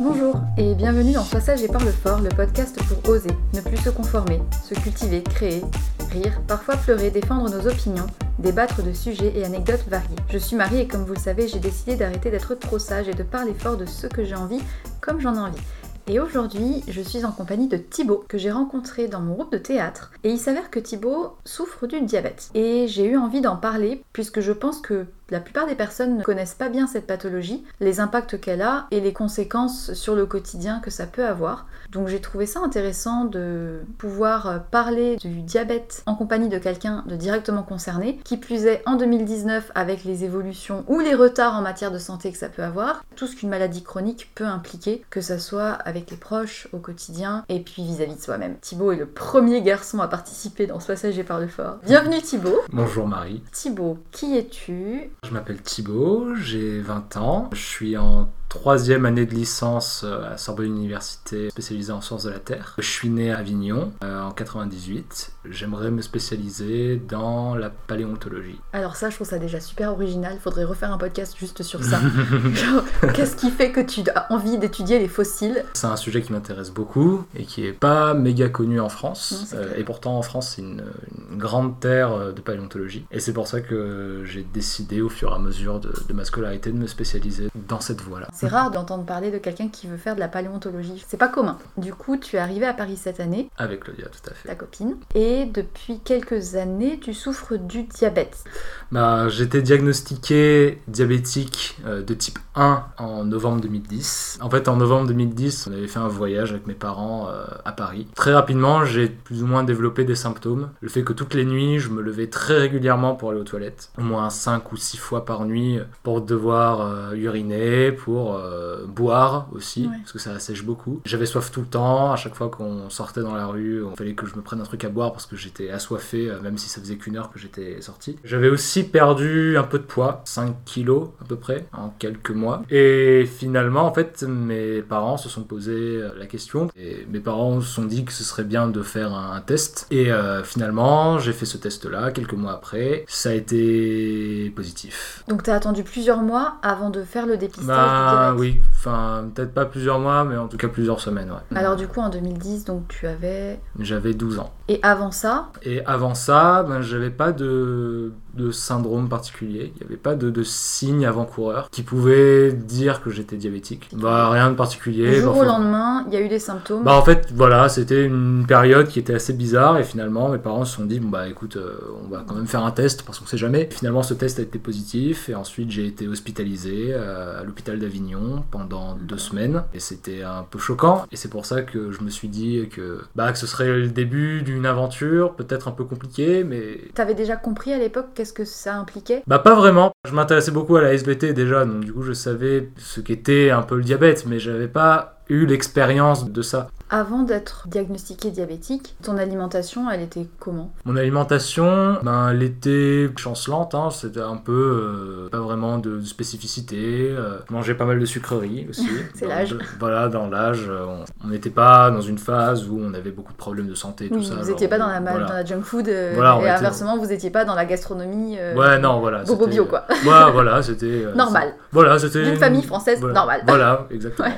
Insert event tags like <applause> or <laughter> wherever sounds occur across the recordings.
Bonjour et bienvenue dans Passage et Parle Fort, le podcast pour oser, ne plus se conformer, se cultiver, créer, rire, parfois pleurer, défendre nos opinions, débattre de sujets et anecdotes variés. Je suis Marie et comme vous le savez, j'ai décidé d'arrêter d'être trop sage et de parler fort de ce que j'ai envie comme j'en ai envie. Et aujourd'hui, je suis en compagnie de Thibaut, que j'ai rencontré dans mon groupe de théâtre. Et il s'avère que Thibaut souffre du diabète. Et j'ai eu envie d'en parler, puisque je pense que la plupart des personnes ne connaissent pas bien cette pathologie, les impacts qu'elle a et les conséquences sur le quotidien que ça peut avoir. Donc j'ai trouvé ça intéressant de pouvoir parler du diabète en compagnie de quelqu'un de directement concerné, qui plus est en 2019 avec les évolutions ou les retards en matière de santé que ça peut avoir, tout ce qu'une maladie chronique peut impliquer, que ça soit avec les proches au quotidien et puis vis-à-vis de soi-même. Thibaut est le premier garçon à participer dans ce passage et par le fort. Bienvenue Thibaut. Bonjour Marie. Thibaut, qui es-tu Je m'appelle Thibaut, j'ai 20 ans, je suis en troisième année de licence euh, à Sorbonne Université spécialisée en sciences de la Terre. Je suis né à Avignon euh, en 98. J'aimerais me spécialiser dans la paléontologie. Alors ça, je trouve ça déjà super original. Faudrait refaire un podcast juste sur ça. <laughs> <laughs> Qu'est-ce qui fait que tu as envie d'étudier les fossiles? C'est un sujet qui m'intéresse beaucoup et qui est pas méga connu en France. Non, Euh, et pourtant, en France, c'est une, une grande terre de paléontologie. Et c'est pour ça que j'ai décidé, au fur et à mesure de, de ma scolarité, de me spécialiser dans cette voie-là. C'est rare d'entendre parler de quelqu'un qui veut faire de la paléontologie. C'est pas commun. Du coup, tu es arrivé à Paris cette année, Avec Claudia, tout à fait. ta copine, et depuis quelques années, tu souffres du diabète. Bah, j'étais diagnostiqué diabétique euh, de type 1 en novembre 2010. En fait, en novembre 2010, on avait fait un voyage avec mes parents euh, à Paris. Très rapidement, j'ai plus ou moins développé des symptômes. Le fait que toutes les nuits, je me levais très régulièrement pour aller aux toilettes, au moins 5 ou 6 fois par nuit, pour devoir euh, uriner, pour euh, boire aussi, Ouais. parce que ça assèche beaucoup. J'avais soif tout le temps, à chaque fois qu'on sortait dans la rue, il fallait que je me prenne un truc à boire parce que j'étais assoiffé, euh, même si ça faisait qu'une heure que j'étais sorti. J'avais aussi perdu un peu de poids, 5 kilos à peu près, en quelques mois. Et finalement, en fait, mes parents se sont posé euh, la question, et mes parents se sont dit que ce serait bien de faire un, test. Et euh, finalement, j'ai fait ce test-là quelques mois après. Ça a été positif. Donc tu as attendu plusieurs mois avant de faire le dépistage Bah oui, enfin peut-être pas plusieurs mois, mais en tout cas plusieurs semaines, ouais. Alors du coup, en 2010, donc tu avais... J'avais 12 ans. Et avant ça, Et avant ça, ben, j'avais pas de, de syndrome particulier. Il n'y avait pas de, de signes avant-coureurs qui pouvaient dire que j'étais diabétique. Bah rien de particulier. du jour au lendemain, il y a eu des symptômes. Bah en fait voilà c'était une période qui était assez bizarre et finalement mes parents se sont dit bon bah écoute euh, on va quand même faire un test parce qu'on sait jamais. Finalement ce test a été positif et ensuite j'ai été hospitalisé euh, à l'hôpital d'Avignon pendant deux semaines et c'était un peu choquant et c'est pour ça que je me suis dit que bah que ce serait le début d'une aventure peut-être un peu compliquée mais T'avais déjà compris à l'époque qu'est-ce que ça impliquait? Bah pas vraiment. Je m'intéressais beaucoup à la SVT déjà, donc du coup je savais ce qu'était un peu le diabète, mais j'avais pas eu l'expérience de ça. Avant d'être diagnostiqué diabétique, ton alimentation, elle était comment? Mon alimentation, ben, elle était chancelante, hein, c'était un peu euh, pas vraiment de, de spécificité. euh, je mangeais pas mal de sucreries aussi. <laughs> C'est l'âge. Voilà, dans l'âge, euh, on- n'était pas dans une phase où on avait beaucoup de problèmes de santé et tout Oui, ça. vous n'étiez pas dans la, voilà. dans la junk food euh, Voilà, et était- inversement, vous n'étiez pas dans la gastronomie euh, Ouais, non, voilà. bobo bio, quoi. Ouais, voilà, c'était. euh, <laughs> Normal. Voilà, c'était. D'une famille française voilà. normale. Voilà, <laughs> exactement.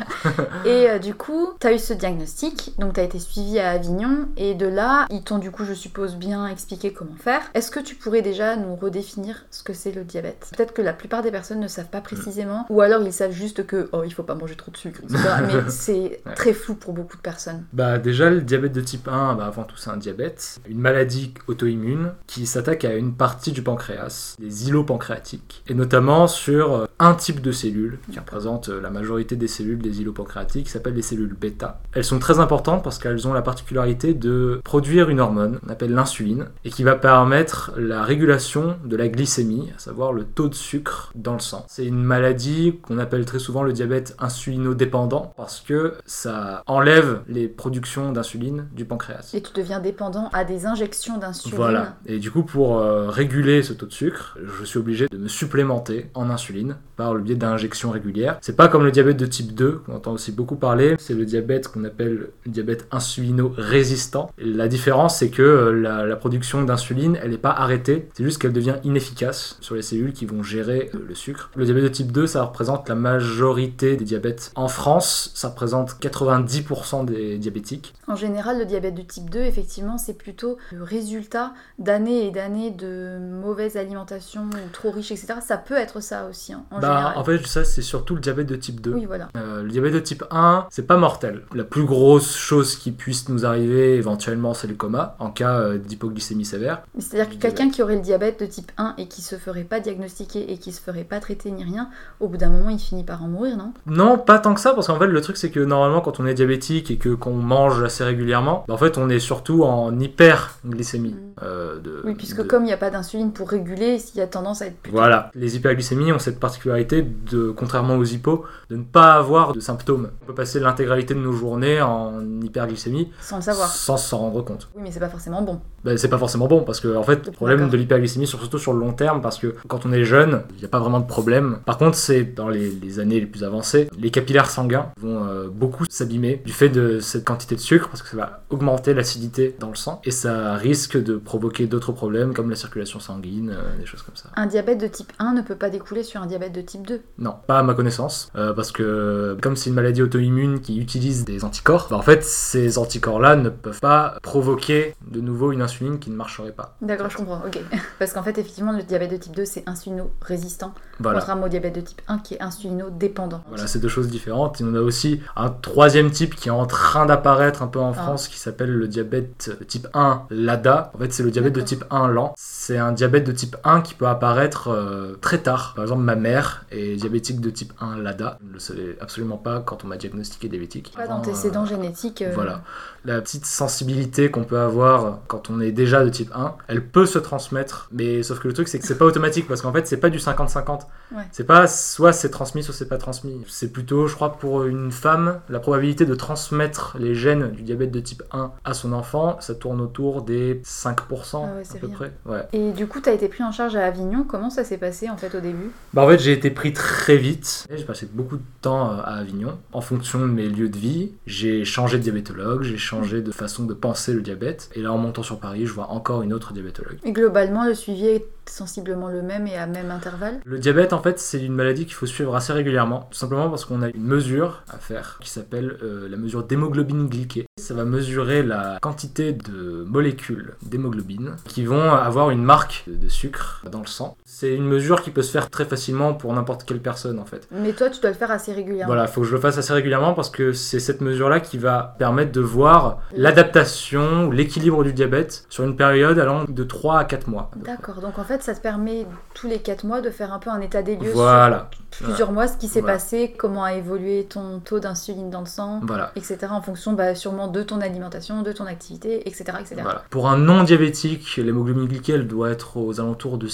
Et euh, du coup, tu as eu ce diagnostic, donc tu as été suivi à Avignon, et de là, ils t'ont du coup, je suppose, bien expliqué comment faire. Est-ce que tu pourrais déjà nous redéfinir ce que c'est le diabète? Peut-être que la plupart des personnes ne savent pas précisément, ou alors ils savent juste que, oh, il faut pas manger trop de sucre, etc. Mais <laughs> c'est Ouais. très flou pour beaucoup de personnes. Bah déjà le diabète de type 1, bah, avant tout c'est un diabète, une maladie auto-immune qui s'attaque à une partie du pancréas, les îlots pancréatiques, et notamment sur euh, un type de cellules qui représente euh, la majorité des cellules des îlots pancréatiques, qui s'appellent les cellules bêta. Elles sont très importantes parce qu'elles ont la particularité de produire une hormone, qu'on appelle l'insuline, et qui va permettre la régulation de la glycémie, à savoir le taux de sucre dans le sang. C'est une maladie qu'on appelle très souvent le diabète insulinodépendant parce que ça enlève les productions d'insuline du pancréas. Et tu deviens dépendant à des injections d'insuline. Voilà. Et du coup, pour euh, réguler ce taux de sucre, je suis obligé de me supplémenter en insuline par le biais d'injections régulières. C'est pas comme le diabète de type 2, qu'on entend aussi beaucoup parler, c'est le diabète qu'on appelle le diabète insulino-résistant. La différence, c'est que euh, la, la production d'insuline, elle n'est pas arrêtée, c'est juste qu'elle devient inefficace sur les cellules qui vont gérer euh, le sucre. Le diabète de type 2, ça représente la majorité des diabètes. En France, ça représente 90% des diabétiques. En général, le diabète de type 2, effectivement, c'est plutôt le résultat d'années et d'années de mauvaise alimentation ou trop riche, etc. Ça peut être ça aussi, hein, en Bah, général. en fait, ça, c'est surtout le diabète de type 2. Oui, voilà. Euh, le diabète de type 1, c'est pas mortel. La plus grosse chose qui puisse nous arriver éventuellement, c'est le coma, en cas euh, d'hypoglycémie sévère. C'est-à-dire que quelqu'un qui aurait le diabète de type 1 et qui se ferait pas diagnostiquer et qui se ferait pas traiter ni rien, au bout d'un moment, il finit par en mourir, non? Non, pas tant que ça, parce qu'en fait, le truc, c'est que normalement, quand on est diabétique et que qu'on mange assez régulièrement, bah, en fait, on est surtout en hyperglycémie. Mm. euh, de, Oui, puisque de- comme il n'y a pas d'insuline pour réguler, il y a tendance à être plutôt... Voilà, les hyperglycémies ont cette particularité de, contrairement aux hypos, de ne pas avoir de symptômes. Peut passer l'intégralité de nos journées en hyperglycémie sans le savoir. sans s'en rendre compte. Oui, mais c'est pas forcément bon. Ben, c'est pas forcément bon parce que en fait le problème de l'hyperglycémie surtout sur le long terme parce que quand on est jeune il n'y a pas vraiment de problème par contre c'est dans les, les années les plus avancées les capillaires sanguins vont euh, beaucoup s'abîmer du fait de cette quantité de sucre parce que ça va augmenter l'acidité dans le sang et ça risque de provoquer d'autres problèmes comme la circulation sanguine euh, des choses comme ça Un diabète de type 1 ne peut pas découler sur un diabète de type 2. non pas à ma connaissance euh, parce que comme c'est une maladie auto-immune qui utilise des anticorps bah, en fait ces anticorps là ne peuvent pas provoquer de nouveau une insuline qui ne marcherait pas D'accord, je comprends, ok. <laughs> Parce qu'en fait, effectivement, le diabète de type 2, c'est insulino-résistant, voilà contrairement au diabète de type 1 qui est insulino-dépendant. Voilà, c'est deux choses différentes. Et on a aussi un troisième type qui est en train d'apparaître un peu en Ah. France qui s'appelle le diabète de type 1 LADA. En fait, c'est le diabète de type 1 lent. C'est un diabète de type 1 qui peut apparaître euh, très tard. Par exemple, ma mère est diabétique de type 1 LADA. Je ne le savais absolument pas quand on m'a diagnostiqué diabétique. Pas d'antécédents euh, génétiques. euh, Voilà. La petite sensibilité qu'on peut avoir quand on est déjà de type 1, elle peut se transmettre, mais sauf que le truc c'est que c'est pas automatique parce qu'en fait c'est pas du 50-50. Ouais. C'est pas soit c'est transmis soit c'est pas transmis. C'est plutôt, je crois, pour une femme, la probabilité de transmettre les gènes du diabète de type 1 à son enfant, ça tourne autour des 5% Ah ouais, à peu rien. près. Ouais. Et du coup, t'as été pris en charge à Avignon. Comment ça s'est passé en fait au début? Bah en fait j'ai été pris très vite. J'ai passé beaucoup de temps euh, à Avignon. En fonction de mes lieux de vie, j'ai changé de diabétologue, j'ai de façon de penser le diabète. Et là en montant sur Paris, je vois encore une autre diabétologue. Et globalement, le suivi est sensiblement le même et à même intervalle Le diabète, en fait, c'est une maladie qu'il faut suivre assez régulièrement, tout simplement parce qu'on a une mesure à faire qui s'appelle euh, la mesure d'hémoglobine glyquée. Ça va mesurer la quantité de molécules d'hémoglobine qui vont avoir une marque de sucre dans le sang. C'est une mesure qui peut se faire très facilement pour n'importe quelle personne, en fait. Mais toi, tu dois le faire assez régulièrement. Voilà, il faut que je le fasse assez régulièrement parce que c'est cette mesure-là qui va permettre de voir l'adaptation ou l'équilibre du diabète sur une période allant de 3 à 4 mois. D'accord, donc en fait, ça te permet tous les 4 mois de faire un peu un état des lieux Voilà, sur plusieurs mois, ce qui s'est Voilà. passé, comment a évolué ton taux d'insuline dans le sang, etc. en fonction bah, sûrement de ton alimentation, de ton activité, etc. etc. Pour un non-diabétique, l'hémoglobine glyquée elle doit être aux alentours de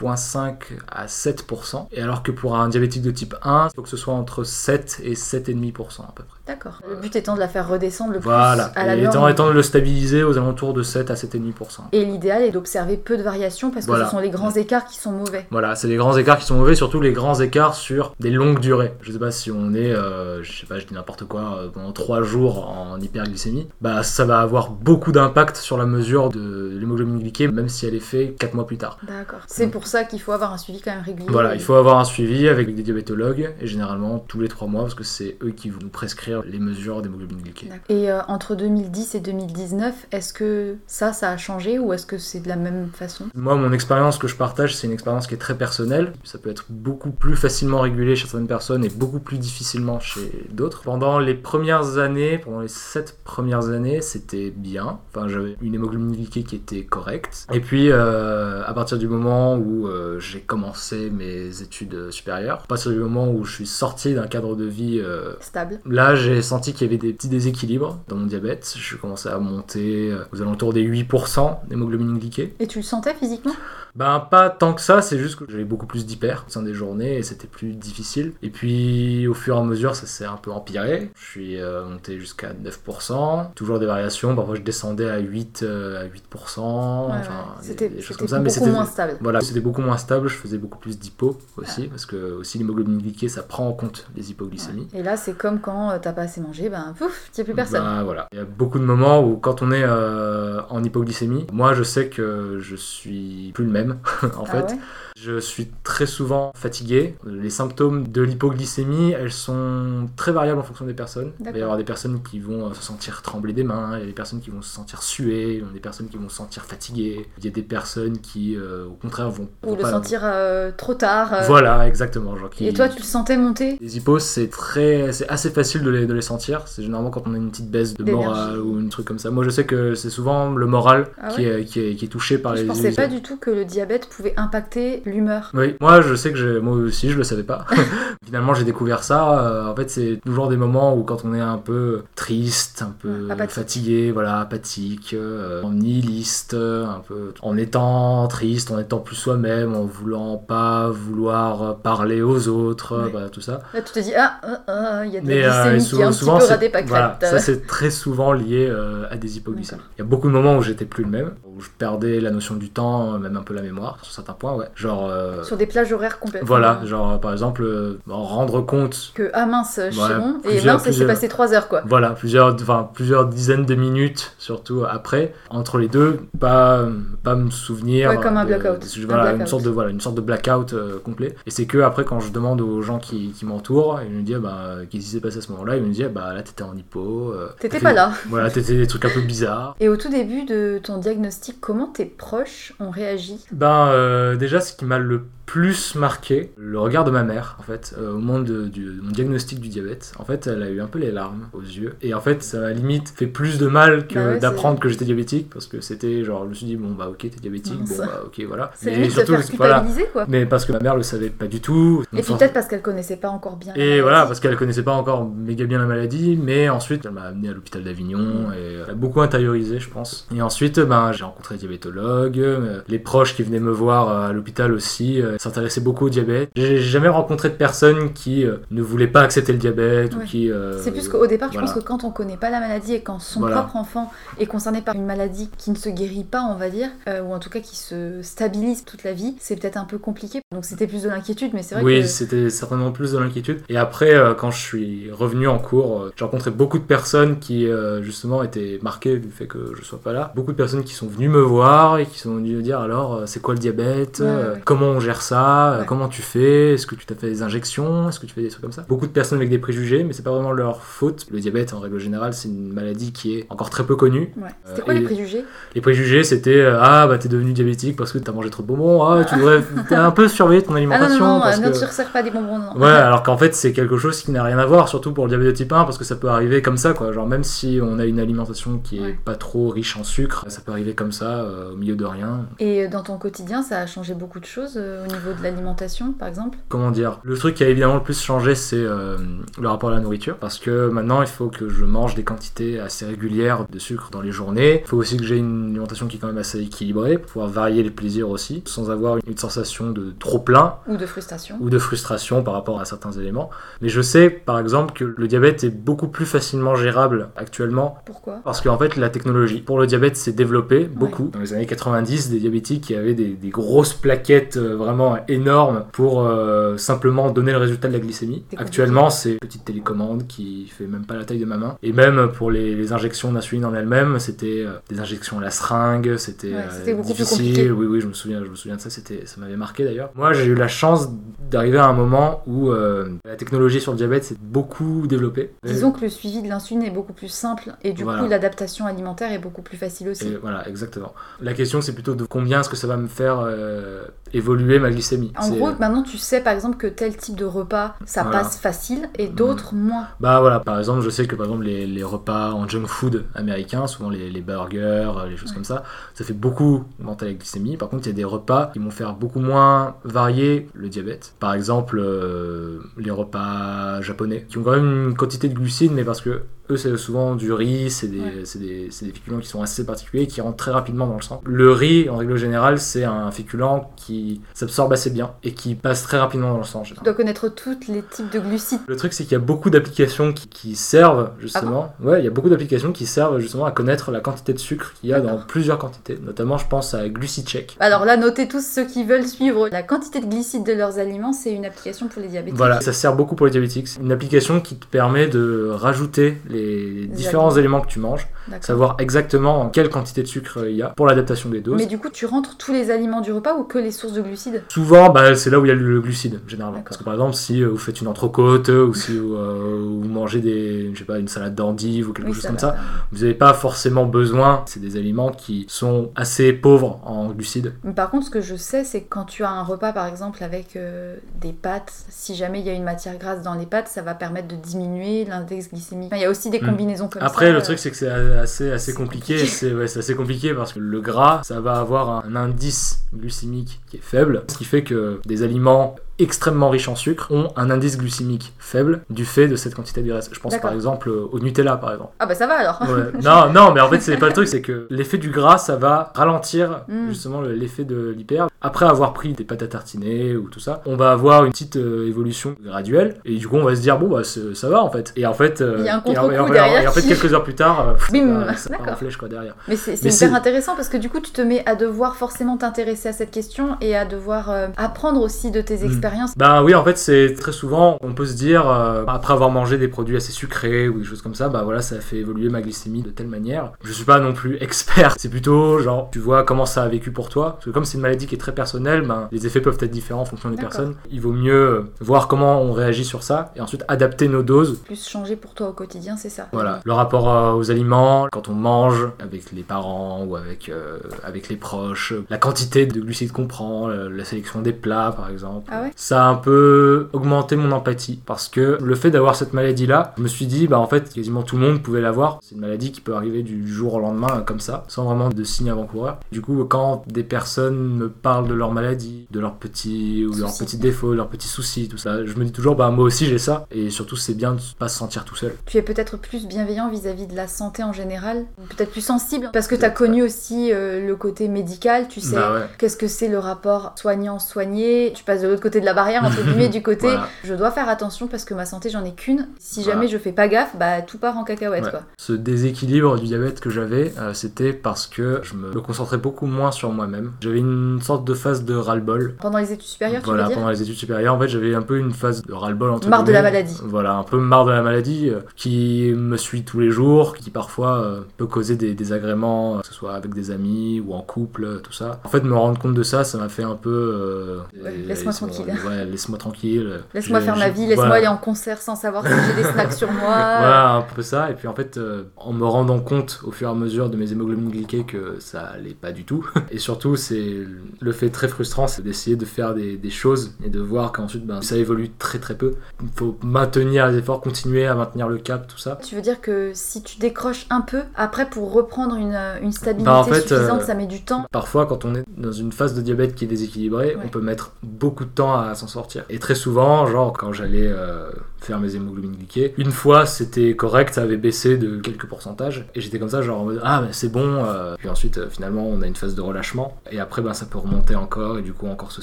6,5 à 7%. Et alors que pour un diabétique de type 1, il faut que ce soit entre 7 et 7,5% à peu près. D'accord. Le but étant de la faire redescendre le Voilà. plus à la Et étant, étant de le stabiliser aux alentours de 7 à 7,5%. Et l'idéal est d'observer peu de variations parce que Voilà. ce sont les grands écarts qui sont mauvais. Voilà, c'est les grands écarts qui sont mauvais, surtout les grands écarts sur des longues durées. Je sais pas si on est, euh, je sais pas, je dis n'importe quoi, euh, pendant 3 jours en hyperglycémie, bah ça va avoir beaucoup d'impact sur la mesure de l'hémoglobine glyquée, même si elle est faite 4 mois plus tard. D'accord. C'est pour ça qu'il faut avoir un suivi quand même régulier. Voilà, il faut avoir un suivi avec des diabétologues, et généralement tous les 3 mois, parce que c'est eux qui vont nous prescrire les mesures d'hémoglobine. D'accord. Et euh, entre 2010 et 2019, est-ce que ça, ça a changé ou est-ce que c'est de la même façon? Moi, mon expérience que je partage, c'est une expérience qui est très personnelle. Ça peut être beaucoup plus facilement régulé chez certaines personnes et beaucoup plus difficilement chez d'autres. Pendant les premières années, pendant les 7 premières années, c'était bien. Enfin, j'avais une hémoglobine glyquée qui était correcte. Et puis, euh, à partir du moment où euh, j'ai commencé mes études supérieures, à partir du moment où je suis sorti d'un cadre de vie euh, Stable. Là, j'ai senti qu'il y avait des petits déséquilibres dans mon diabète. Je commençais à monter euh, aux alentours des 8% d'hémoglobine glyquée. Et tu le sentais physiquement? Ben pas tant que ça, c'est juste que j'avais beaucoup plus d'hyper au sein des journées et c'était plus difficile. Et puis au fur et à mesure, ça s'est un peu empiré. Je suis euh, monté jusqu'à 9%, toujours des variations. Parfois je descendais à 8, euh, à 8%, Ouais, enfin ouais. des- choses comme ça. Mais beaucoup c'était moins stable. voilà, c'était beaucoup moins stable. Je faisais beaucoup plus d'hypo aussi parce que aussi l'hémoglobine glyquée, ça prend en compte les hypoglycémies. Et là, c'est comme quand euh, t'as pas assez mangé, ben pouf, a plus personne. Bah, voilà. Il y a beaucoup de moments où quand on est euh, en hypoglycémie, moi je sais que je suis plus le même <laughs> en Ah fait. ouais? Je suis très souvent fatigué. Les symptômes de l'hypoglycémie, elles sont très variables en fonction des personnes. Il va y avoir des personnes qui vont euh, se sentir trembler des mains, il y a des personnes qui vont se sentir suer, il y a des personnes qui vont se sentir fatiguées, il y a des personnes qui euh, au contraire vont... Ou vont le pas- sentir euh, trop tard. euh, Voilà, exactement. Genre qui... Et toi, tu le sentais monter? Les hippos, c'est très, c'est assez facile de les, de les sentir. C'est généralement quand on a une petite baisse de morale ou un truc comme ça. Moi, je sais que c'est souvent le moral Ah qui, est, qui, est, qui est touché par Je les. pensais pas du tout que le diabète pouvait impacter l'humeur. Oui, moi je sais que j'ai- moi aussi je le savais pas. <laughs> Finalement j'ai découvert ça. euh, en fait c'est toujours des moments où quand on est un peu triste, un peu apathique. fatigué, voilà, apathique, euh, nihiliste, un peu en étant triste, en étant plus soi-même, en voulant pas vouloir parler aux autres, Ouais. voilà, tout ça. Là, tu te dis, ah, ah, ah, il y a de Mais la euh, qui est un souvent, petit peu pâquerette. voilà, ça c'est très souvent lié euh, à des hypoglycémies. Il y a beaucoup de moments où j'étais plus le même, où je perdais la notion du temps, même un peu la mémoire sur certains points, ouais. Genre, euh, Sur des plages horaires complètement. voilà, genre par exemple, euh, rendre compte, Que, ah mince, chiron, et mince, il s'est passé 3 heures, quoi. voilà, plusieurs, enfin, plusieurs dizaines de minutes, surtout après, entre les deux, pas, pas me souvenir. Ouais, comme un de- blackout. de- voilà, une blackout. sorte de voilà, une sorte de blackout euh, complet. Et c'est que après, quand je demande aux gens qui, qui m'entourent, ils me disent, bah, qu'est-ce qui s'est passé à ce moment-là Ils me disent, bah, là, t'étais en hypo. euh, T'étais pas là. <laughs> Voilà, t'étais des trucs un peu bizarres. Et au tout début de ton diagnostic, comment tes proches ont réagi? Ben, déjà, ce qui m'a le plus marqué, le regard de ma mère, en fait, euh, au moment de, du, de mon diagnostic du diabète. En fait, elle a eu un peu les larmes aux yeux. Et en fait, ça m'a limite fait plus de mal que Bah ouais, d'apprendre que j'étais diabétique, parce que c'était genre, je me suis dit, bon, bah, ok, t'es diabétique, bon, bah, ok, voilà. Mais faire voilà. quoi. Mais parce que ma mère le savait pas du tout. Et puis peut-être parce qu'elle connaissait pas encore bien. Et voilà, parce qu'elle connaissait pas encore méga bien la maladie, mais ensuite elle m'a amené à l'hôpital d'Avignon et elle a beaucoup intériorisé, je pense. Et ensuite, ben, j'ai rencontré des diabétologues, euh, les proches qui venaient me voir euh, à l'hôpital aussi euh, s'intéressaient beaucoup au diabète. J'ai jamais rencontré de personnes qui euh, ne voulaient pas accepter le diabète Ouais. ou qui. euh, C'est plus qu'au départ, je pense que quand on connaît pas la maladie et quand son Voilà. propre enfant est concerné par une maladie qui ne se guérit pas, on va dire, ou en tout cas qui se stabilise toute la vie, c'est peut-être un peu compliqué. Donc c'était plus de l'inquiétude, mais c'est vrai Oui, que c'était certainement plus de l'inquiétude. Et après, quand je suis revenu en cours, j'ai rencontré beaucoup de personnes qui, justement, étaient marquées du fait que je sois pas là. Beaucoup de personnes qui sont venues me voir et qui sont venues me dire alors, c'est quoi le diabète? Ouais, ouais, ouais. Comment on gère ça Euh, Ouais. Comment tu fais Est-ce que tu t'as fait des injections Est-ce que tu fais des trucs comme ça? Beaucoup de personnes avec des préjugés, mais c'est pas vraiment leur faute. Le diabète, en règle générale, c'est une maladie qui est encore très peu connue. Ouais. C'était Euh, quoi les préjugés? Les préjugés, c'était euh, ah bah t'es devenu diabétique parce que t'as mangé trop de bonbons, ah tu devrais <laughs> un peu surveiller ton Ah non, alimentation non, non, parce euh, que... ne te pas des bonbons, non. Ouais, <laughs> alors qu'en fait, c'est quelque chose qui n'a rien à voir, surtout pour le diabète de type 1, parce que ça peut arriver comme ça, quoi. Genre, même si on a une alimentation qui est Ouais. pas trop riche en sucre, ça peut arriver comme ça, euh, au milieu de rien. Et dans ton quotidien, ça a changé beaucoup de choses euh, au niveau de l'alimentation, par exemple Comment dire? Le truc qui a évidemment le plus changé, c'est euh, le rapport à la nourriture, parce que maintenant, il faut que je mange des quantités assez régulières de sucre dans les journées. Il faut aussi que j'ai une alimentation qui est quand même assez équilibrée, pour pouvoir varier les plaisirs aussi, sans avoir une sensation de trop plein. Ou de frustration ou de frustration par rapport à certains éléments. Mais je sais par exemple que le diabète est beaucoup plus facilement gérable actuellement Pourquoi? Parce qu'en fait la technologie pour le diabète s'est développée beaucoup. Dans les années 90, des diabétiques qui avaient des, des grosses plaquettes euh, vraiment énormes pour euh, simplement donner le résultat de la glycémie. Actuellement, c'est une petite télécommande qui fait même pas la taille de ma main. Et même pour les, les injections d'insuline en elles-mêmes, c'était euh, des injections à la seringue, c'était Ouais, euh, difficile. Oui, oui, je me souviens, je me souviens de ça, c'était, ça m'avait marqué d'ailleurs. Moi, j'ai eu la chance d'arriver à un moment où la technologie sur le diabète s'est beaucoup développée. Disons que le suivi de l'insuline est beaucoup plus simple et du Voilà. coup l'adaptation alimentaire est beaucoup plus facile aussi. Et voilà, exactement. La question, c'est plutôt de combien est-ce que ça va me faire euh, évoluer ma glycémie. En gros, maintenant tu sais par exemple que tel type de repas ça Voilà. passe facile et d'autres moins. Bah voilà, par exemple, je sais que par exemple les, les repas en junk food américains, souvent les, les burgers, euh, les choses comme ça, ça fait beaucoup augmenter la glycémie. Par contre, il y a des repas qui vont faire beaucoup moins varier le diabète. Par exemple, euh, les repas japonais, qui ont quand même une quantité de glucides, mais parce que Eux, c'est souvent du riz, c'est des, Ouais. des, des féculents qui sont assez particuliers, qui rentrent très rapidement dans le sang. Le riz, en règle générale, c'est un féculent qui s'absorbe assez bien et qui passe très rapidement dans le sang. Tu dois connaître tous les types de glucides. Le truc, c'est qu'il y a beaucoup d'applications qui, qui servent justement. ouais, il y a beaucoup d'applications qui servent justement à connaître la quantité de sucre qu'il y a dans plusieurs quantités. Notamment, je pense à GluciCheck. Alors là, notez tous ceux qui veulent suivre la quantité de glucides de leurs aliments, c'est une application pour les diabétiques. Voilà, ça sert beaucoup pour les diabétiques. C'est une application qui te permet de rajouter les différents aliments. éléments que tu manges, savoir exactement quelle quantité de sucre il y a pour l'adaptation des doses. Mais du coup, tu rentres tous les aliments du repas ou que les sources de glucides? Souvent, bah, c'est là où il y a le glucide, généralement. Parce que par exemple, si euh, vous faites une entrecôte euh, ou si euh, vous mangez des, je sais pas, une salade d'endive ou quelque Oui, chose ça comme va, ça, vous n'avez pas forcément besoin. C'est des aliments qui sont assez pauvres en glucides. Mais par contre, ce que je sais, c'est que quand tu as un repas, par exemple, avec euh, des pâtes, si jamais il y a une matière grasse dans les pâtes, ça va permettre de diminuer l'index glycémique. Enfin, il y a aussi des Hmm. combinaisons comme ça. Après, le euh, truc, c'est que c'est assez, assez compliqué. compliqué. C'est ouais, assez compliqué parce que le gras, ça va avoir un indice glucémique qui est faible. Ce qui fait que des aliments extrêmement riches en sucre ont un indice glycémique faible du fait de cette quantité de graisse. Je pense par exemple au Nutella, par exemple. Ah bah ça va alors. Ouais. <laughs> non, non, mais en fait, c'est pas le truc, c'est que l'effet du gras, ça va ralentir Mm. justement le- l'effet de l'hyper. Après avoir pris des pâtes à tartiner ou tout ça, on va avoir une petite euh, évolution graduelle et du coup, on va se dire, bon, bah, ça va en fait. Et en fait, euh, Il y a un et en- contre-coup et en- derrière et en fait, qui- quelques heures plus tard, euh, Bim, ça en d'accord. flèche quoi derrière. Mais c'est hyper intéressant parce que du coup, tu te mets à devoir forcément t'intéresser à cette question et à devoir euh, apprendre aussi de tes Mm. Expériences. Bah oui, en fait, c'est très souvent, on peut se dire, euh, après avoir mangé des produits assez sucrés ou des choses comme ça, bah voilà, ça a fait évoluer ma glycémie de telle manière. Je suis pas non plus <laughs> expert, c'est plutôt genre, tu vois comment ça a vécu pour toi. Parce que comme c'est une maladie qui est très personnelle, ben, les effets peuvent être différents en fonction des personnes. Il vaut mieux euh, voir comment on réagit sur ça et ensuite adapter nos doses. Plus changer pour toi au quotidien, c'est ça. Voilà, le rapport euh, aux aliments, quand on mange avec les parents ou avec, euh, avec les proches, la quantité de glucides qu'on prend, la, la sélection des plats par exemple. Ah ouais? Ça a un peu augmenté mon empathie parce que le fait d'avoir cette maladie-là, je me suis dit, bah en fait, quasiment tout le monde pouvait l'avoir. C'est une maladie qui peut arriver du jour au lendemain comme ça, sans vraiment de signes avant-coureurs. Du coup, quand des personnes me parlent de leur maladie, de leurs petits ou de leurs petits défauts, de leurs petits soucis, tout ça, je me dis toujours, bah moi aussi j'ai ça. Et surtout, c'est bien de pas se sentir tout seul. Tu es peut-être plus bienveillant vis-à-vis de la santé en général, peut-être plus sensible, parce que tu as connu aussi euh, le côté médical, tu sais Bah ouais. qu'est-ce que c'est le rapport soignant-soigné, tu passes de l'autre côté de la barrière, entre <laughs> guillemets, du côté Voilà. je dois faire attention parce que ma santé j'en ai qu'une, si Voilà. jamais je fais pas gaffe, bah tout part en cacahuète Ouais. quoi. Ce déséquilibre du diabète que j'avais, euh, c'était parce que je me concentrais beaucoup moins sur moi-même. J'avais une sorte de phase de ras-le-bol. Pendant les études supérieures, Voilà, tu veux dire pendant les études supérieures, en fait, j'avais un peu une phase de ras-le-bol entre Marre de la maladie. Voilà, un peu marre de la maladie, euh, qui me suit tous les jours, qui parfois euh, peut causer des désagréments, que ce soit avec des amis ou en couple, tout ça. En fait, me rendre compte de ça, ça m'a fait un peu. Ouais, laisse-moi- tranquille. Ouais, <laughs> laisse-moi tranquille. Laisse-moi faire ma vie, laisse-moi voilà. aller en concert sans savoir si j'ai des snacks sur moi. <laughs> Voilà, un peu ça. Et puis en fait, euh, en me rendant compte au fur et à mesure de mes hémoglobines glyquées que ça allait pas du tout. <laughs> Et surtout, c'est le fait très frustrant, c'est d'essayer de faire des, des choses et de voir qu'ensuite, ben, ça évolue très très peu. Il faut maintenir les efforts, continuer à maintenir le cap, tout ça. Tu veux dire que si tu décroches un peu, après pour reprendre une, une stabilité en fait, suffisante, euh, ça met du temps. Parfois, quand on est dans une phase de diabète qui est déséquilibrée, Ouais. on peut mettre beaucoup de temps à s'en sortir. Et très souvent, genre quand j'allais euh, faire mes hémoglobines glyquées, une fois c'était correct, ça avait baissé de quelques pourcentages. Et j'étais comme ça, genre en mode ah, mais c'est bon. euh. Puis ensuite, euh, finalement, on a une phase de relâchement. Et après, ben, ça peut remonter encore et du coup, encore se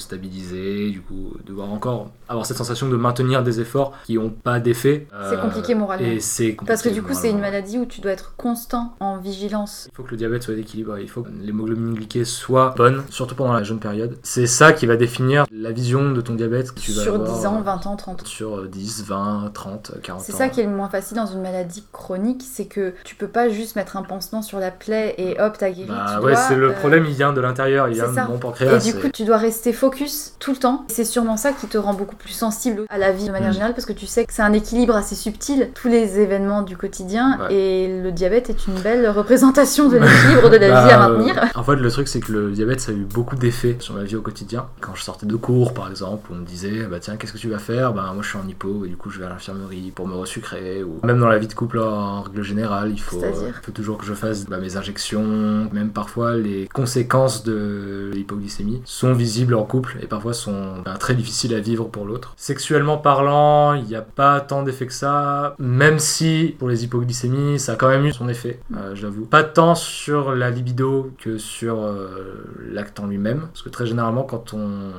stabiliser. Du coup, devoir encore avoir cette sensation de maintenir des efforts qui n'ont pas d'effet. C'est compliqué moralement. Et c'est Parce que du coup, c'est une maladie où tu dois être constant en vigilance. Il faut que le diabète soit équilibré, il faut que l'hémoglobine glyquée soit bonne, surtout pendant la jeune période. C'est ça qui va définir la vision de ton diabète que tu vas Sur avoir, 10 ans, euh, 20 ans, 30 ans. Sur euh, 10, 20, 30, 40 ans. C'est ça qui est le moins facile dans une maladie chronique, c'est que tu peux pas juste mettre un pansement sur la plaie et hop, t'as guéri. Bah tu ouais, c'est le euh, problème, il vient de l'intérieur, il vient de mon Et pancréas. du c'est- coup, tu dois rester focus tout le temps. C'est sûrement ça qui te rend beaucoup plus sensible à la vie de manière Mm. générale parce que tu sais que c'est un équilibre assez subtil, tous les événements du quotidien. Ouais. Et le diabète est une belle représentation de l'équilibre de la Bah, <laughs> vie à euh, maintenir. En fait, le truc, c'est que le diabète, ça a eu beaucoup d'effets sur ma vie au quotidien. Quand je sortais de cours, par exemple, où on me disait bah tiens qu'est-ce que tu vas faire? Bah moi je suis en hypo et du coup je vais à l'infirmerie pour me resucrer ou même dans la vie de couple en règle générale il faut, faut toujours que je fasse bah, mes injections, même parfois les conséquences de l'hypoglycémie sont visibles en couple et parfois sont bah, très difficiles à vivre pour l'autre. Sexuellement parlant, il n'y a pas tant d'effet que ça, même si pour les hypoglycémies ça a quand même eu son effet, euh, j'avoue. Pas tant sur la libido que sur euh, l'acte en lui-même, parce que très généralement quand on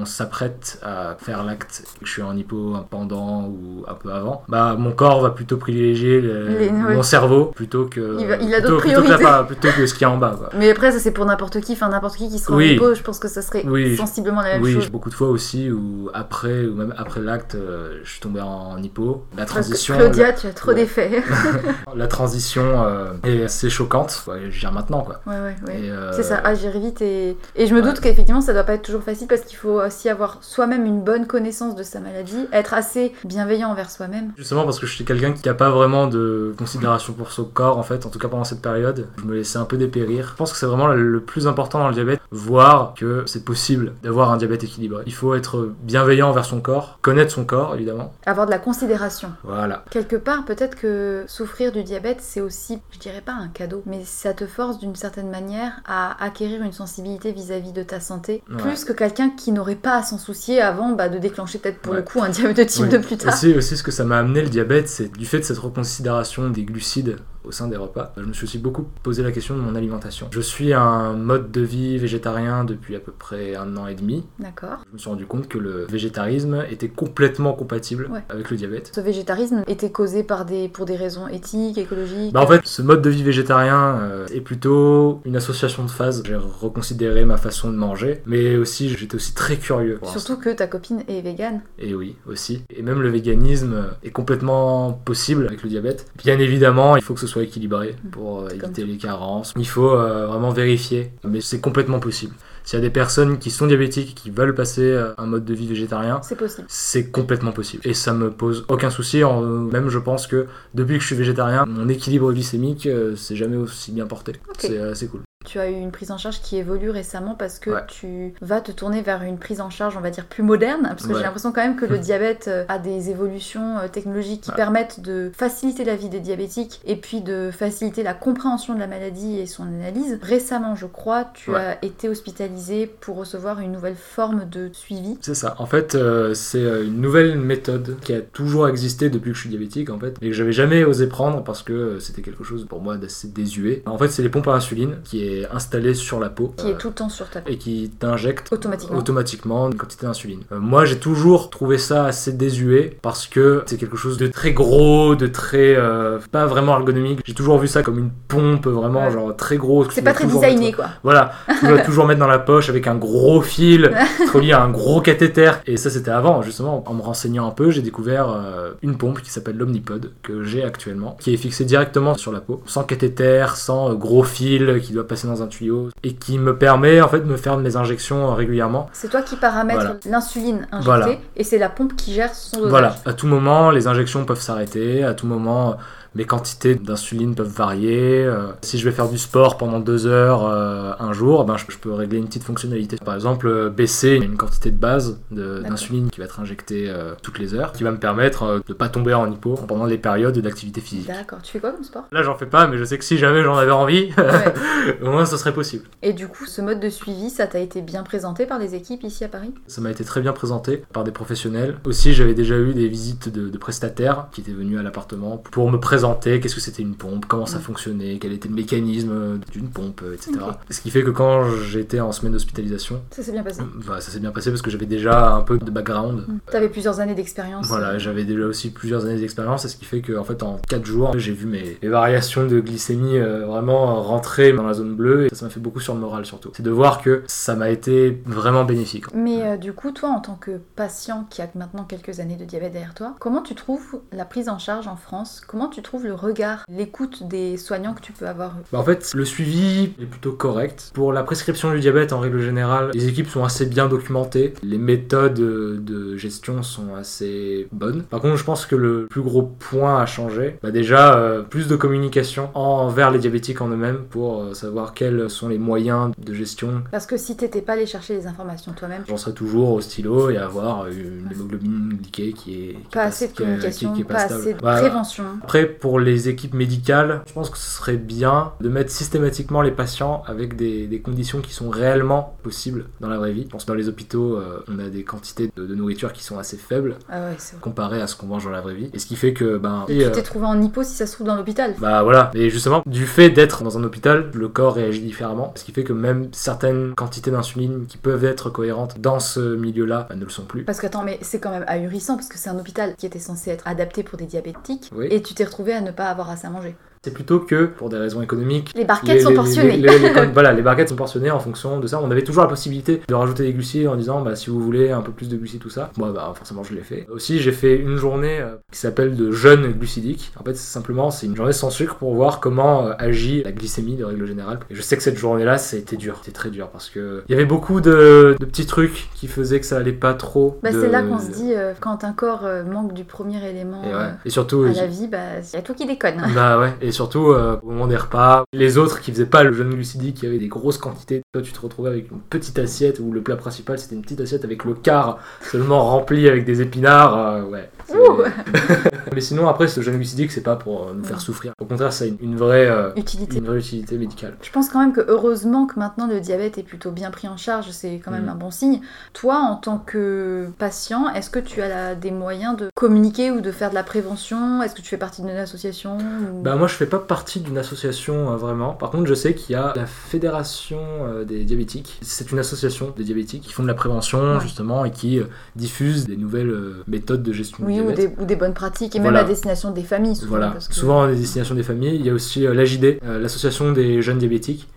on s'apprête à faire l'acte, je suis en hypo un pendant ou un peu avant, bah mon corps va plutôt privilégier le- Les- ouais. mon cerveau plutôt que Il va- il a d'autres plutôt que la priorités. plutôt que ce qu'il y a en bas. Quoi. Mais après, ça c'est pour n'importe qui, enfin n'importe qui qui sera Oui. en hypo, je pense que ça serait Oui. sensiblement la même Oui, chose. j'ai beaucoup de fois aussi où après ou même après l'acte, euh, je suis tombé en hypo. La Parce que transition, Claudia, tu as trop Ouais. d'effets. <laughs> la, transition euh, est assez choquante. Ouais, je gère maintenant quoi. ouais, ouais, ouais. Et, euh, C'est ça, agir vite et... et je me doute qu'effectivement ça doit pas être toujours facile parce qu'il faut aussi avoir soi-même une bonne connaissance de sa maladie, être assez bienveillant envers soi-même. Justement parce que je suis quelqu'un qui n'a pas vraiment de considération pour son corps en fait, en tout cas pendant cette période, je me laissais un peu dépérir. Je pense que c'est vraiment le- plus important dans le diabète, voir que c'est possible d'avoir un diabète équilibré. Il faut être bienveillant envers son corps, connaître son corps évidemment. Avoir de la considération. Voilà. Quelque part, peut-être que souffrir du diabète, c'est aussi, je dirais pas un cadeau, mais ça te force d'une certaine manière à acquérir une sensibilité vis-à-vis de ta santé, Ouais. plus que quelqu'un qui n'aurait pas à s'en soucier avant bah, de déclencher peut-être pour Ouais. le coup un diabète de type Oui. 2 plus tard. Aussi, aussi, ce que ça m'a amené le diabète, c'est du fait de cette reconsidération des glucides au sein des repas. Je me suis aussi beaucoup posé la question de mon alimentation. Je suis un mode de vie végétarien depuis à peu près un an et demi. D'accord. Je me suis rendu compte que le végétarisme était complètement compatible Ouais. avec le diabète. Ce végétarisme était causé par des, pour des raisons éthiques, écologiques. Bah en fait, ce mode de vie végétarien euh, est plutôt une association de phases. J'ai reconsidéré ma façon de manger, mais aussi j'étais aussi très curieux. Surtout que ta copine est végane. Et oui, aussi. Et même le véganisme est complètement possible avec le diabète. Bien évidemment, il faut que ce soit équilibré pour euh, C'est éviter les carences. Il faut euh, vraiment vérifier, mais c'est complètement possible. S'il y a des personnes qui sont diabétiques et qui veulent passer euh, un mode de vie végétarien, C'est possible. c'est complètement possible. Et ça me pose aucun souci. En- Même je pense que depuis que je suis végétarien, mon équilibre glycémique s'est jamais aussi bien porté. C'est euh, c'est cool. Tu as eu une prise en charge qui évolue récemment parce que Ouais. tu vas te tourner vers une prise en charge, on va dire, plus moderne. Parce que Ouais. j'ai l'impression quand même que le <laughs> diabète euh, a des évolutions euh, technologiques qui Ouais. permettent de faciliter la vie des diabétiques et puis de faciliter la compréhension de la maladie et son analyse. Récemment, je crois, tu as été hospitalisé pour recevoir une nouvelle forme de suivi. C'est ça. En fait, euh, c'est une nouvelle méthode qui a toujours existé depuis que je suis diabétique, en fait, mais que j'avais jamais osé prendre parce que c'était quelque chose pour moi d'assez désuet. En fait, c'est les pompes à insuline qui est installée sur la peau Qui euh, est tout le temps sur ta peau. et qui t'injecte Automatiquement. automatiquement une quantité d'insuline. Euh, moi, j'ai toujours trouvé ça assez désuet parce que c'est quelque chose de très gros, de très euh, pas vraiment ergonomique. J'ai toujours vu ça comme une pompe vraiment Ouais. genre très grosse. C'est pas très designé, mettre- quoi. voilà, tu dois <laughs> toujours mettre dans la poche avec un gros fil, <laughs> relié à un gros cathéter. Et ça, c'était avant, justement. En me renseignant un peu, j'ai découvert euh, une pompe qui s'appelle l'Omnipod, que j'ai actuellement, qui est fixée directement sur la peau, sans cathéter, sans euh, gros fil qui doit passer dans un tuyau, et qui me permet en fait de me faire mes injections euh, régulièrement. C'est toi qui paramètres Voilà. l'insuline injectée Voilà. et c'est la pompe qui gère son dosage. Voilà, à tout moment, les injections peuvent s'arrêter, à tout moment, mes quantités d'insuline peuvent varier. euh, si je vais faire du sport pendant deux heures euh, un jour, ben, je, je peux régler une petite fonctionnalité. Par exemple, euh, baisser une quantité de base d'insuline qui va être injectée toutes les heures, qui va me permettre de ne pas tomber en hypo pendant les périodes d'activité physique. D'accord. Tu fais quoi comme sport? Là, j'en fais pas, mais je sais que si jamais j'en avais envie, Ouais. <laughs> au moins ce serait possible. Et du coup, ce mode de suivi, ça t'a été bien présenté par les équipes ici à Paris? Ça m'a été très bien présenté par des professionnels. Aussi, j'avais déjà eu des visites de, de prestataires qui étaient venus à l'appartement pour me présenter qu'est-ce que c'était une pompe, comment ça fonctionnait, quel était le mécanisme d'une pompe, euh, etc. Ce qui fait que quand j'étais en semaine d'hospitalisation, Ça s'est bien passé. bah, ça s'est bien passé parce que j'avais déjà un peu de background. Mm. T'avais plusieurs années d'expérience. Voilà, j'avais déjà aussi plusieurs années d'expérience, ce qui fait que en fait en 4 jours, j'ai vu mes, mes variations de glycémie euh, vraiment rentrer dans la zone bleue, et ça m'a fait beaucoup sur le moral surtout. C'est de voir que ça m'a été vraiment bénéfique. Mais euh, du coup, toi, en tant que patient qui a maintenant quelques années de diabète derrière toi, comment tu trouves la prise en charge en France? Comment tu trouves le regard, l'écoute des soignants que tu peux avoir Bah, en fait, le suivi est plutôt correct. Pour la prescription du diabète, en règle générale, les équipes sont assez bien documentées. Les méthodes de gestion sont assez bonnes. Par contre, je pense que le plus gros point à changer, bah déjà, euh, plus de communication envers les diabétiques en eux-mêmes pour euh, savoir quels sont les moyens de gestion. Parce que si t'étais pas allé chercher les informations toi-même, J'en serais toujours au stylo et avoir une hémoglobine glyquée qui est qui pas est assez de qui est- communication, qui est pas assez de Bah, prévention. Après, pour les équipes médicales, je pense que ce serait bien de mettre systématiquement les patients avec des, des conditions qui sont réellement possibles dans la vraie vie. Je pense que dans les hôpitaux, euh, on a des quantités de, de nourriture qui sont assez faibles Ah ouais, comparées à ce qu'on mange dans la vraie vie. Et ce qui fait que, ben, Et tu euh, t'es trouvé en hypo si ça se trouve dans l'hôpital. bah voilà, et justement, du fait d'être dans un hôpital, le corps réagit différemment, ce qui fait que même certaines quantités d'insuline qui peuvent être cohérentes dans ce milieu-là bah, ne le sont plus. Parce que attends, mais c'est quand même ahurissant parce que c'est un hôpital qui était censé être adapté pour des diabétiques Oui. et tu t'es retrouvé à ne pas avoir à manger. C'est plutôt que, pour des raisons économiques, Les barquettes sont portionnées. les- <laughs> voilà, les barquettes sont portionnées en fonction de ça. On avait toujours la possibilité de rajouter des glucides en disant, bah, si vous voulez un peu plus de glucides, tout ça. Moi, bah, forcément, je l'ai fait. Aussi, j'ai fait une journée euh, qui s'appelle de jeûne glucidique. En fait, simplement, c'est une journée sans sucre pour voir comment euh, agit la glycémie de règle générale. Et je sais que cette journée-là, été dur. C'était très dur parce que il y avait beaucoup de, de petits trucs qui faisaient que ça allait pas trop. Bah, de- c'est là qu'on se dit, euh, quand un corps manque du premier élément Et, ouais. euh, Et surtout, à la vie, bah, il y a toi qui déconne. Bah ouais, et <laughs> surtout euh, au moment des repas, les autres qui faisaient pas le jeûne glucidique, qui avaient des grosses quantités, toi tu te retrouvais avec une petite assiette où le plat principal c'était une petite assiette avec le quart seulement rempli avec des épinards, euh, ouais. C'est- Ouh. Mais sinon après ce jeûne glucidique c'est pas pour euh, nous faire souffrir, au contraire a une, vraie, euh, Utilité. une vraie utilité médicale. Je pense quand même que heureusement que maintenant le diabète est plutôt bien pris en charge, c'est quand même Mm. un bon signe. Toi, en tant que patient, est-ce que tu as la- des moyens de communiquer ou de faire de la prévention? Est-ce que tu fais partie d'une association ou- Bah moi je fais pas partie d'une association euh, vraiment. Par contre je sais qu'il y a la fédération euh, des diabétiques. C'est une association des diabétiques qui font de la prévention Ouais. justement et qui diffusent des nouvelles méthodes de gestion Oui, du diabète. Des, ou des bonnes pratiques, et Voilà. même à destination des familles, souvent. Voilà, parce que- souvent à destination des familles. Il y a aussi euh, l'AJD, euh, l'association des jeunes diabétiques,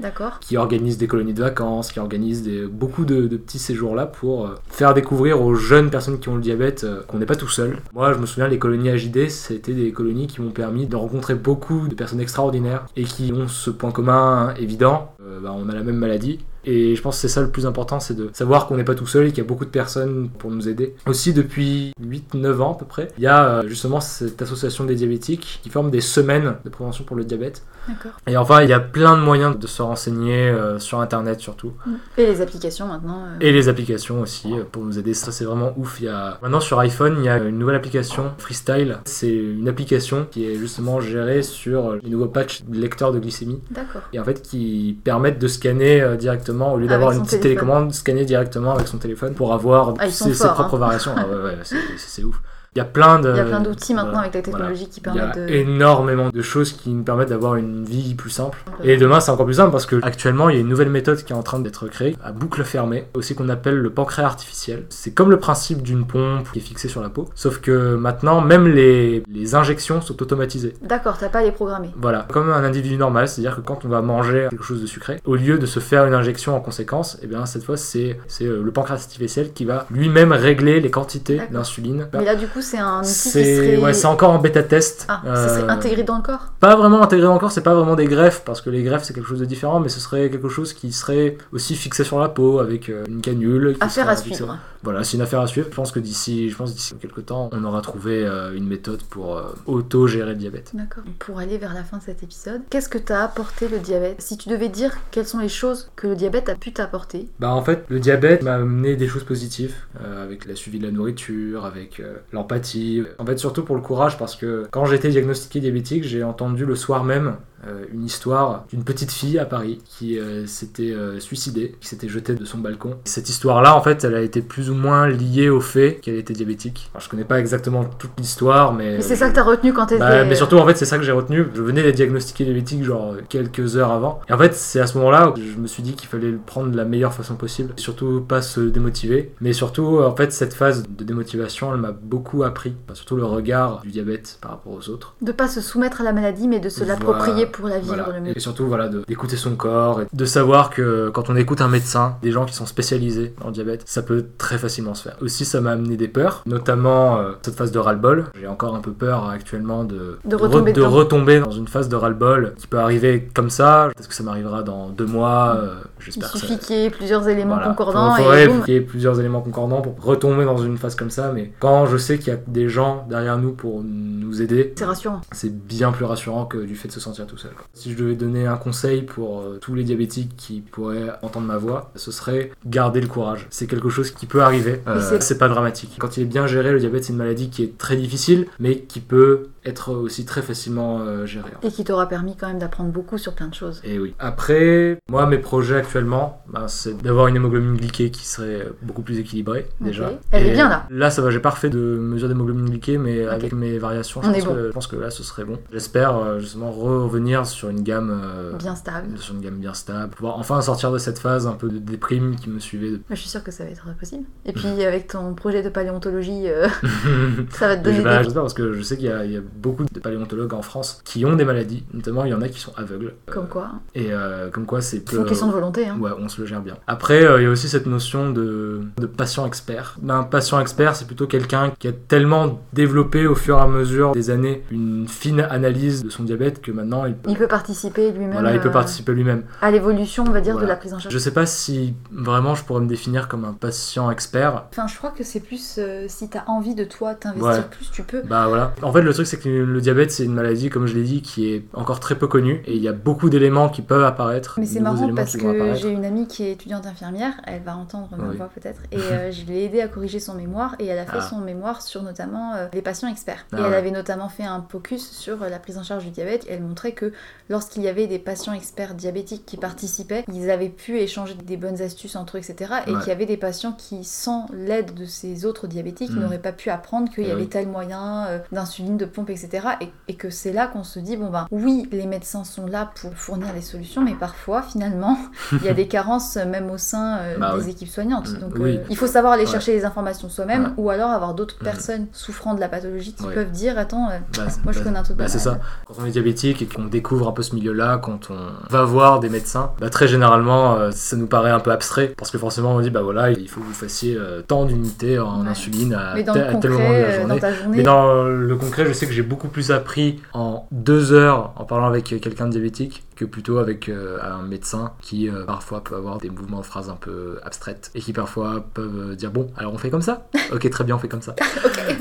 qui organise des colonies de vacances, qui organise des, beaucoup de, de petits séjours là pour euh, faire découvrir aux jeunes personnes qui ont le diabète qu'on n'est pas tout seul. Moi, je me souviens, les colonies AJD, c'était des colonies qui m'ont permis de rencontrer beaucoup de personnes extraordinaires et qui ont ce point commun évident. euh, bah, on a la même maladie. Et je pense que c'est ça le plus important, c'est de savoir qu'on n'est pas tout seul et qu'il y a beaucoup de personnes pour nous aider. Aussi, depuis 8-9 ans à peu près, il y a euh, justement cette association des diabétiques qui forme des semaines de prévention pour le diabète. D'accord. Et enfin, il y a plein de moyens de se renseigner euh, sur Internet surtout. Et les applications maintenant. euh, Et les applications aussi euh, pour nous aider. Ça, c'est vraiment ouf. Il y a... Maintenant, sur iPhone, il y a une nouvelle application, Freestyle. C'est une application qui est justement gérée sur les nouveaux patchs de lecteurs de glycémie. D'accord. Et en fait, qui permettent de scanner directement, au lieu Avec d'avoir une petite téléphone. télécommande, scanner directement avec son téléphone pour avoir Ah, ses, forts, propres hein. variations. Ah ouais, ouais, c'est ouf. Il y a plein de. Il y a plein d'outils maintenant voilà, avec la technologie qui Il y a permettent de. énormément de choses qui nous permettent d'avoir une vie plus simple. Et demain, c'est encore plus simple parce que actuellement, il y a une nouvelle méthode qui est en train d'être créée à boucle fermée, aussi qu'on appelle le pancréas artificiel. C'est comme le principe d'une pompe qui est fixée sur la peau, sauf que maintenant, même les, les injections sont automatisées. D'accord, t'as pas à les programmer. Voilà, comme un individu normal, c'est-à-dire que quand on va manger quelque chose de sucré, au lieu de se faire une injection en conséquence, et bien cette fois c'est euh, le pancréas artificiel qui va lui-même régler les quantités d'insuline. Mais là, du coup, c'est un outil qui C'est serait. ouais, c'est encore en bêta test. Ah, ça serait Euh, intégré dans le corps pas vraiment intégré encore, c'est pas vraiment des greffes, parce que les greffes c'est quelque chose de différent, mais ce serait quelque chose qui serait aussi fixé sur la peau avec euh, une canule. Affaire à suivre. Voilà, c'est une affaire à suivre. Je pense que d'ici, je pense d'ici quelques temps, on aura trouvé euh, une méthode pour euh, auto-gérer le diabète. D'accord. Pour aller vers la fin de cet épisode, qu'est-ce que t'a apporté le diabète? Si tu devais dire quelles sont les choses que le diabète a pu t'apporter, Bah en fait, le diabète m'a amené des choses positives, euh, avec la suivi de la nourriture, avec euh, l'empathie. En fait, surtout pour le courage, parce que quand j'ai été diagnostiqué diabétique, j'ai entendu le soir même euh, une histoire d'une petite fille à Paris qui euh, s'était euh, suicidée, qui s'était jetée de son balcon. Cette histoire-là, en fait, elle a été plus ou moins liée au fait qu'elle était diabétique. Alors, je connais pas exactement toute l'histoire, mais... Mais c'est ça que t'as retenu quand t'étais. Bah, mais surtout, en fait, c'est ça que j'ai retenu. Je venais d'être diagnostiqué diabétique, genre quelques heures avant. Et en fait, c'est à ce moment-là que je me suis dit qu'il fallait le prendre de la meilleure façon possible. Surtout, pas se démotiver. Mais surtout, en fait, cette phase de démotivation, elle m'a beaucoup appris. Enfin, surtout le regard du diabète par rapport aux autres. De pas se soumettre à la maladie, mais de se l'approprier Voilà. Pour la vivre Voilà. le mieux. Et surtout, voilà, de- d'écouter son corps, et de savoir que quand on écoute un médecin, des gens qui sont spécialisés le diabète, ça peut très facilement se faire. Aussi, ça m'a amené des peurs, notamment euh, cette phase de ras-le-bol. J'ai encore un peu peur actuellement de, De retomber de dedans. retomber dans une phase de ras-le-bol qui peut arriver comme ça. Peut-être que ça m'arrivera dans deux mois, euh, Il j'espère que ça. suffit qu'il y ait plusieurs éléments Voilà. concordants Faut- faudrait et qu'il y ait plusieurs éléments concordants pour retomber dans une phase comme ça, mais quand je sais qu'il y a des gens derrière nous pour nous aider, C'est rassurant. c'est bien plus rassurant que du fait de se sentir tout seul. quoi. Si je devais donner un conseil pour euh, tous les diabétiques qui pourraient entendre ma voix, ce serait garder le courage. C'est quelque chose qui peut arriver, euh, c'est pas dramatique. Quand il est bien géré, le diabète c'est une maladie qui est très difficile, mais qui peut être aussi très facilement euh, gérée. Et qui t'aura permis quand même d'apprendre beaucoup sur plein de choses. Et oui. Après, moi, mes projets actuellement, ben, c'est d'avoir une hémoglobine glyquée qui serait beaucoup plus équilibrée, déjà. Elle est bien, là. Là, ça va, j'ai pas refait de mesure d'hémoglobine glyquée, mais avec mes variations, je pense, bon. que, je pense que là, ce serait bon. J'espère euh, justement revenir sur une gamme. euh, Bien stable. sur une gamme bien stable, pouvoir enfin sortir de cette phase un peu de déprime qui me suivait. Je suis sûre que ça va être possible. Et <laughs> puis, avec ton projet de paléontologie, euh, <laughs> ça va te donner Bah, des... J'espère parce que je sais qu'il y, a- il y a beaucoup de paléontologues en France qui ont des maladies, notamment il y en a qui sont aveugles. Euh, Comme quoi. Et euh, comme quoi c'est C'est une question de volonté. Hein. Ouais, on se le gère bien. Après, euh, il y a aussi cette notion de, de patient expert. Un patient expert, c'est plutôt quelqu'un qui a tellement développé au fur et à mesure des années une fine analyse de son diabète que maintenant il peut, Il peut participer lui-même voilà, il peut euh, participer lui-même. à l'évolution, on va dire, de la prise en charge. Je sais pas si vraiment je pourrais me définir comme un patient expert. Enfin, je crois que c'est plus euh, si t'as envie de toi t'investir Ouais. plus, tu peux. Bah voilà. En fait, le truc, c'est que le diabète, c'est une maladie, comme je l'ai dit, qui est encore très peu connue. Et il y a beaucoup d'éléments qui peuvent apparaître. Mais c'est marrant parce que j'ai une amie qui est étudiante infirmière, elle va entendre ma Oui. voix peut-être, et <laughs> euh, je l'ai aidée à corriger son mémoire et elle a fait Ah. son mémoire sur notamment euh, les patients experts. Ah et elle avait notamment fait un focus sur euh, la prise en charge du diabète. Elle montrait que lorsqu'il y avait des patients experts diabétiques qui participaient, ils avaient pu échanger des bonnes astuces entre eux, etc. Et Ouais. qu'il y avait des patients qui, sans l'aide de ces autres diabétiques, Mm. n'auraient pas pu apprendre qu'il y Eh avait oui. tel moyen d'insuline, de pompe, etc. Et, et que c'est là qu'on se dit, bon ben oui, les médecins sont là pour fournir les solutions, mais parfois, finalement, <laughs> il y a des carences euh, même au sein euh, Bah des oui. équipes soignantes. Mm, Donc oui. euh, il faut savoir aller Ouais. chercher les informations soi-même Ouais. ou alors avoir d'autres Mm. personnes souffrant de la pathologie qui Ouais. peuvent dire, attends, euh, Bah, moi je bah, connais un truc Bah, c'est ça. Quand on est diabétique et qu'on découvre un peu ce milieu-là, quand on va voir des médecins, très généralement, ça nous paraît un peu abstrait parce que forcément, on dit bah voilà, il faut que vous fassiez tant d'unités en insuline à, Mais dans tel, à tel moment de la journée, Mais dans le concret, je sais que j'ai beaucoup plus appris en deux heures en parlant avec quelqu'un de diabétique que plutôt avec euh, un médecin qui euh, parfois peut avoir des mouvements de phrases un peu abstraites et qui parfois peuvent dire bon, alors on fait comme ça? Ok, très bien, on fait comme ça. <laughs>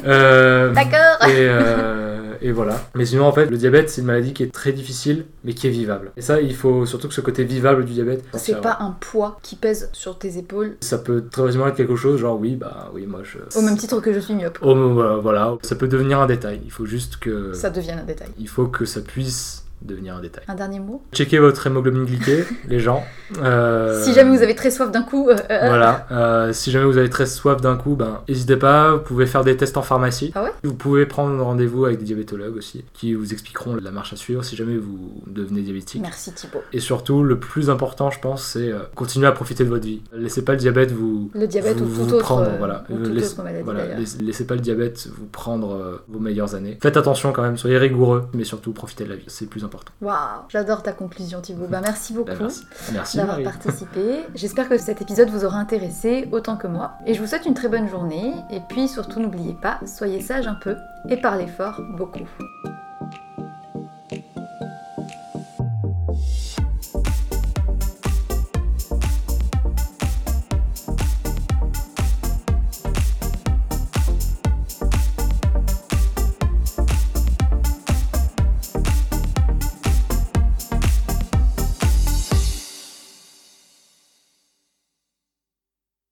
Euh, D'accord. et, euh, <laughs> et voilà. Mais sinon, en fait, le diabète, c'est une maladie qui est très difficile, mais qui est vivable. Et ça, il faut surtout que ce côté vivable du diabète. c'est pas un poids qui pèse sur tes épaules Ça peut très facilement être quelque chose, genre oui, bah oui, moi je. au même titre que je suis myope. Oh, euh, voilà, ça peut devenir un détail. Il faut juste que. Ça devient un détail. Il faut que ça puisse devenir un détail. Un dernier mot Checkez votre hémoglobine glyquée, <laughs> les gens. Euh, Si jamais vous avez très soif d'un coup, euh, euh, Voilà, euh, si jamais vous avez très soif d'un coup, ben n'hésitez pas, vous pouvez faire des tests en pharmacie. Ah ouais Vous pouvez prendre rendez-vous avec des diabétologues aussi, qui vous expliqueront la marche à suivre si jamais vous devenez diabétique. merci Thibaut. Et surtout, le plus important, je pense, c'est euh, continuer à profiter de votre vie. Laissez pas le diabète vous, Le diabète vous, ou vous tout autre, prendre, euh, voilà. ou toute laisse- autre maladie voilà, d'ailleurs. laisse- laissez pas le diabète vous prendre euh, vos meilleures années. Faites attention quand même, soyez rigoureux, mais surtout profitez de la vie, c'est le plus important. Waouh, j'adore ta conclusion Thibaut. Bah merci beaucoup. Merci. Merci d'avoir participé. J'espère que cet épisode vous aura intéressé autant que moi. Et je vous souhaite une très bonne journée. Et puis surtout, n'oubliez pas, soyez sages un peu et parlez fort beaucoup.